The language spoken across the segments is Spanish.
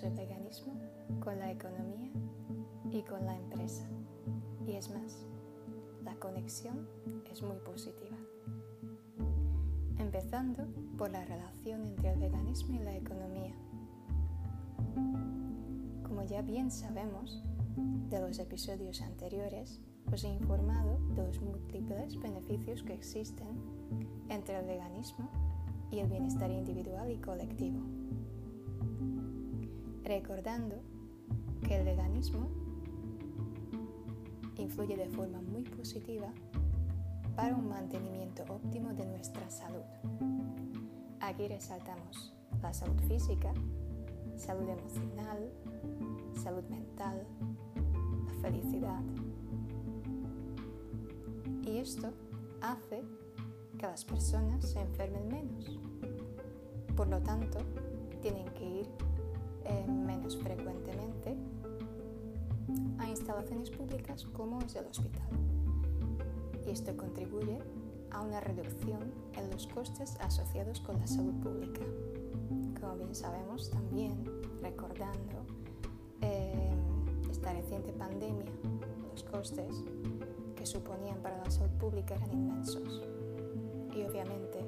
el veganismo con la economía y con la empresa. Y es más, la conexión es muy positiva. Empezando por la relación entre el veganismo y la economía. Como ya bien sabemos de los episodios anteriores, os he informado de los múltiples beneficios que existen entre el veganismo y el bienestar individual y colectivo. Recordando que el veganismo influye de forma muy positiva para un mantenimiento óptimo de nuestra salud. Aquí resaltamos la salud física, salud emocional, salud mental, la felicidad. Y esto hace que las personas se enfermen menos. Por lo tanto, tienen que ir eh, menos frecuentemente a instalaciones públicas como es el hospital. Y esto contribuye a una reducción en los costes asociados con la salud pública. Como bien sabemos también, recordando eh, esta reciente pandemia, los costes que suponían para la salud pública eran inmensos y obviamente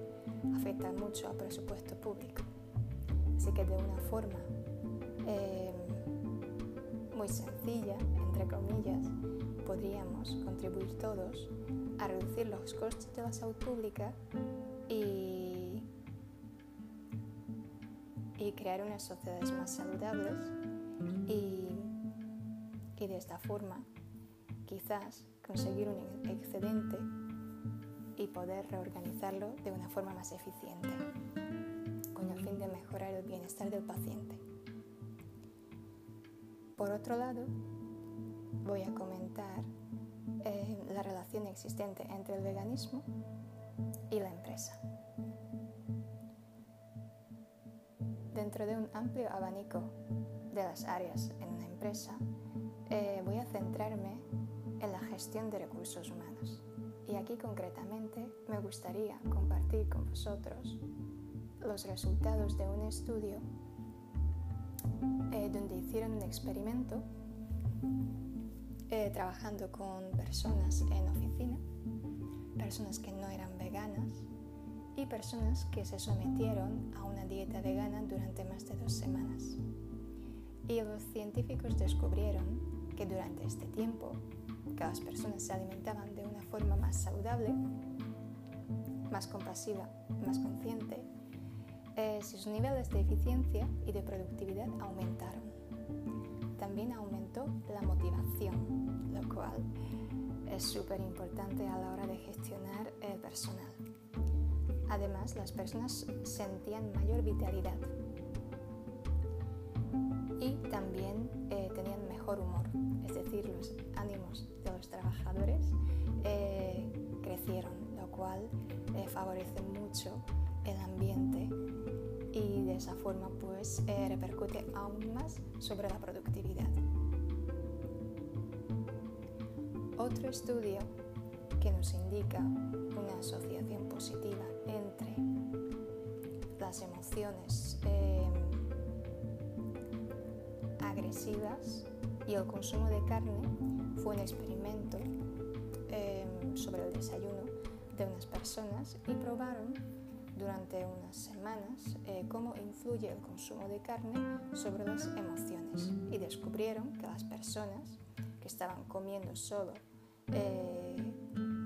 afectan mucho al presupuesto público. Así que de una forma eh, muy sencilla, entre comillas, podríamos contribuir todos a reducir los costes de la salud pública y, y crear unas sociedades más saludables y, y de esta forma quizás conseguir un excedente y poder reorganizarlo de una forma más eficiente, con el fin de mejorar el bienestar del paciente. Por otro lado, voy a comentar eh, la relación existente entre el veganismo y la empresa. Dentro de un amplio abanico de las áreas en una empresa, eh, voy a centrarme en la gestión de recursos humanos. Y aquí concretamente me gustaría compartir con vosotros los resultados de un estudio eh, donde hicieron un experimento eh, trabajando con personas en oficina, personas que no eran veganas y personas que se sometieron a una dieta vegana durante más de dos semanas. Y los científicos descubrieron que durante este tiempo, que las personas se alimentaban de una forma más saludable, más compasiva, más consciente, eh, sus niveles de eficiencia y de productividad aumentaron. También aumentó la motivación, lo cual es súper importante a la hora de gestionar el personal. Además, las personas sentían mayor vitalidad y también eh, tenían mejor humor, es decir, los ánimos de los trabajadores eh, crecieron, lo cual favorece mucho el ambiente y de esa forma pues eh, repercute aún más sobre la productividad. Otro estudio que nos indica una asociación positiva entre las emociones em, agresivas y el consumo de carne fue un experimento em, sobre el desayuno de unas personas y probaron durante unas semanas eh, cómo influye el consumo de carne sobre las emociones y descubrieron que las personas que estaban comiendo solo eh,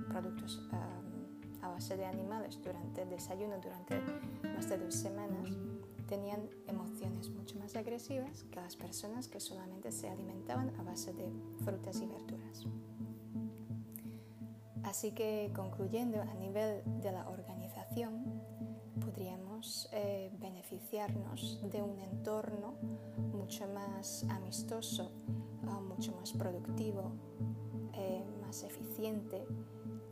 productos a base de animales durante el desayuno durante más de dos semanas tenían emociones mucho más agresivas que las personas que solamente se alimentaban a base de frutas y verduras. Así que concluyendo a nivel de la organización, eh, beneficiarnos de un entorno mucho más amistoso, ah, mucho más productivo, eh, más eficiente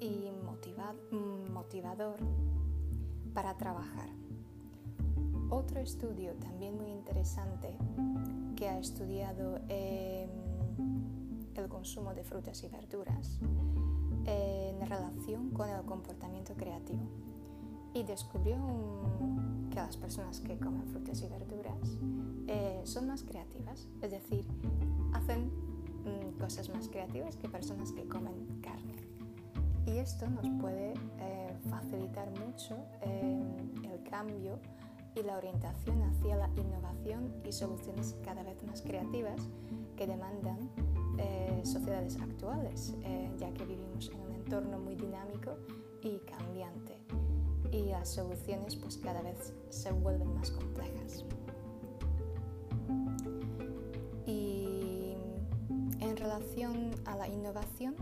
y motivador para trabajar. Otro estudio también muy interesante que ha estudiado em, el consumo de frutas y verduras en relación con el comportamiento creativo y descubrió que las personas que comen frutas y verduras eh, son más creativas, es decir, hacen mm, cosas más creativas que personas que comen carne. Y esto nos puede eh, facilitar mucho el cambio y la orientación hacia la innovación y soluciones cada vez más creativas que demandan eh, sociedades actuales, eh, ya que vivimos en un entorno muy dinámico y cambiante y las soluciones pues cada vez se vuelven más complejas. Y en relación a la innovación,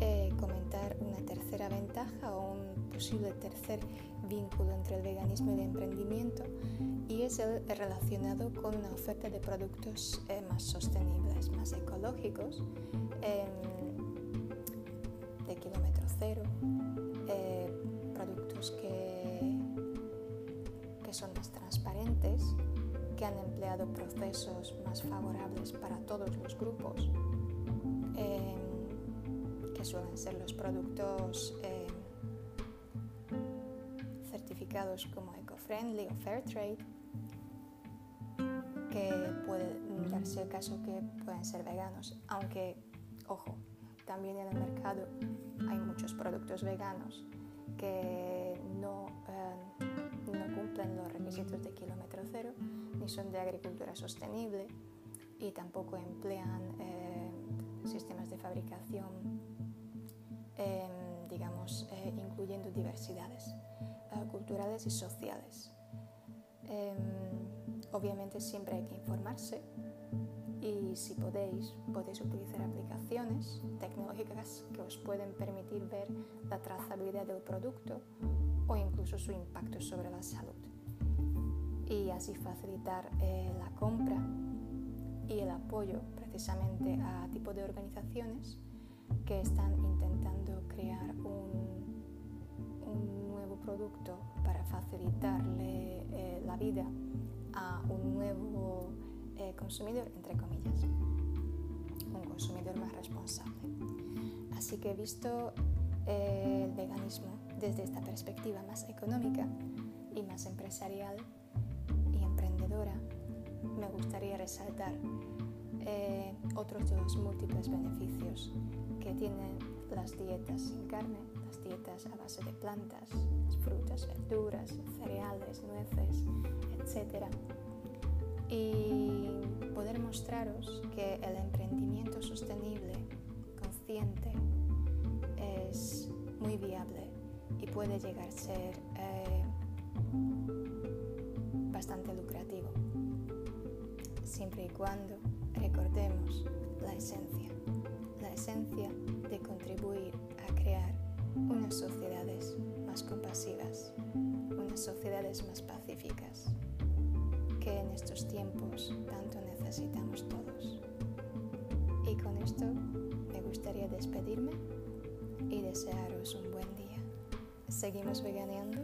eh, comentar una tercera ventaja o un posible tercer vínculo entre el veganismo y el emprendimiento y es el relacionado con una oferta de productos eh, más sostenibles, más ecológicos, em, de kilómetro cero, eh, que, son más transparentes, que han empleado procesos más favorables para todos los grupos, em, que suelen ser los productos em, como eco-friendly o fair trade, que puede darse el caso que pueden ser veganos, aunque, ojo, también en el mercado hay muchos productos veganos que no, eh, no cumplen los requisitos de kilómetro cero, ni son de agricultura sostenible y tampoco emplean eh, sistemas de fabricación, eh, digamos, incluyendo diversidades culturales y sociales. Obviamente siempre hay que informarse y si podéis, podéis utilizar aplicaciones tecnológicas que os pueden permitir ver la trazabilidad del producto o incluso su impacto sobre la salud. Y así facilitar eh, la compra y el apoyo precisamente a tipo de organizaciones que están intentando crear un producto para facilitarle eh, la vida a un nuevo eh, consumidor, entre comillas, un consumidor más responsable. Así que visto eh, el veganismo desde esta perspectiva más económica y más empresarial y emprendedora, me gustaría resaltar otros de los múltiples beneficios que tienen las dietas sin carne, las dietas a base de plantas, frutas, verduras, cereales, nueces, etc. Y poder mostraros que el emprendimiento sostenible, consciente, es muy viable y puede llegar a ser eh, bastante lucrativo, siempre y cuando recordemos la esencia, la esencia de contribuir a crear unas sociedades más compasivas, unas sociedades más pacíficas, que en estos tiempos tanto necesitamos todos. Y con esto me gustaría despedirme y desearos un buen día. Seguimos veganeando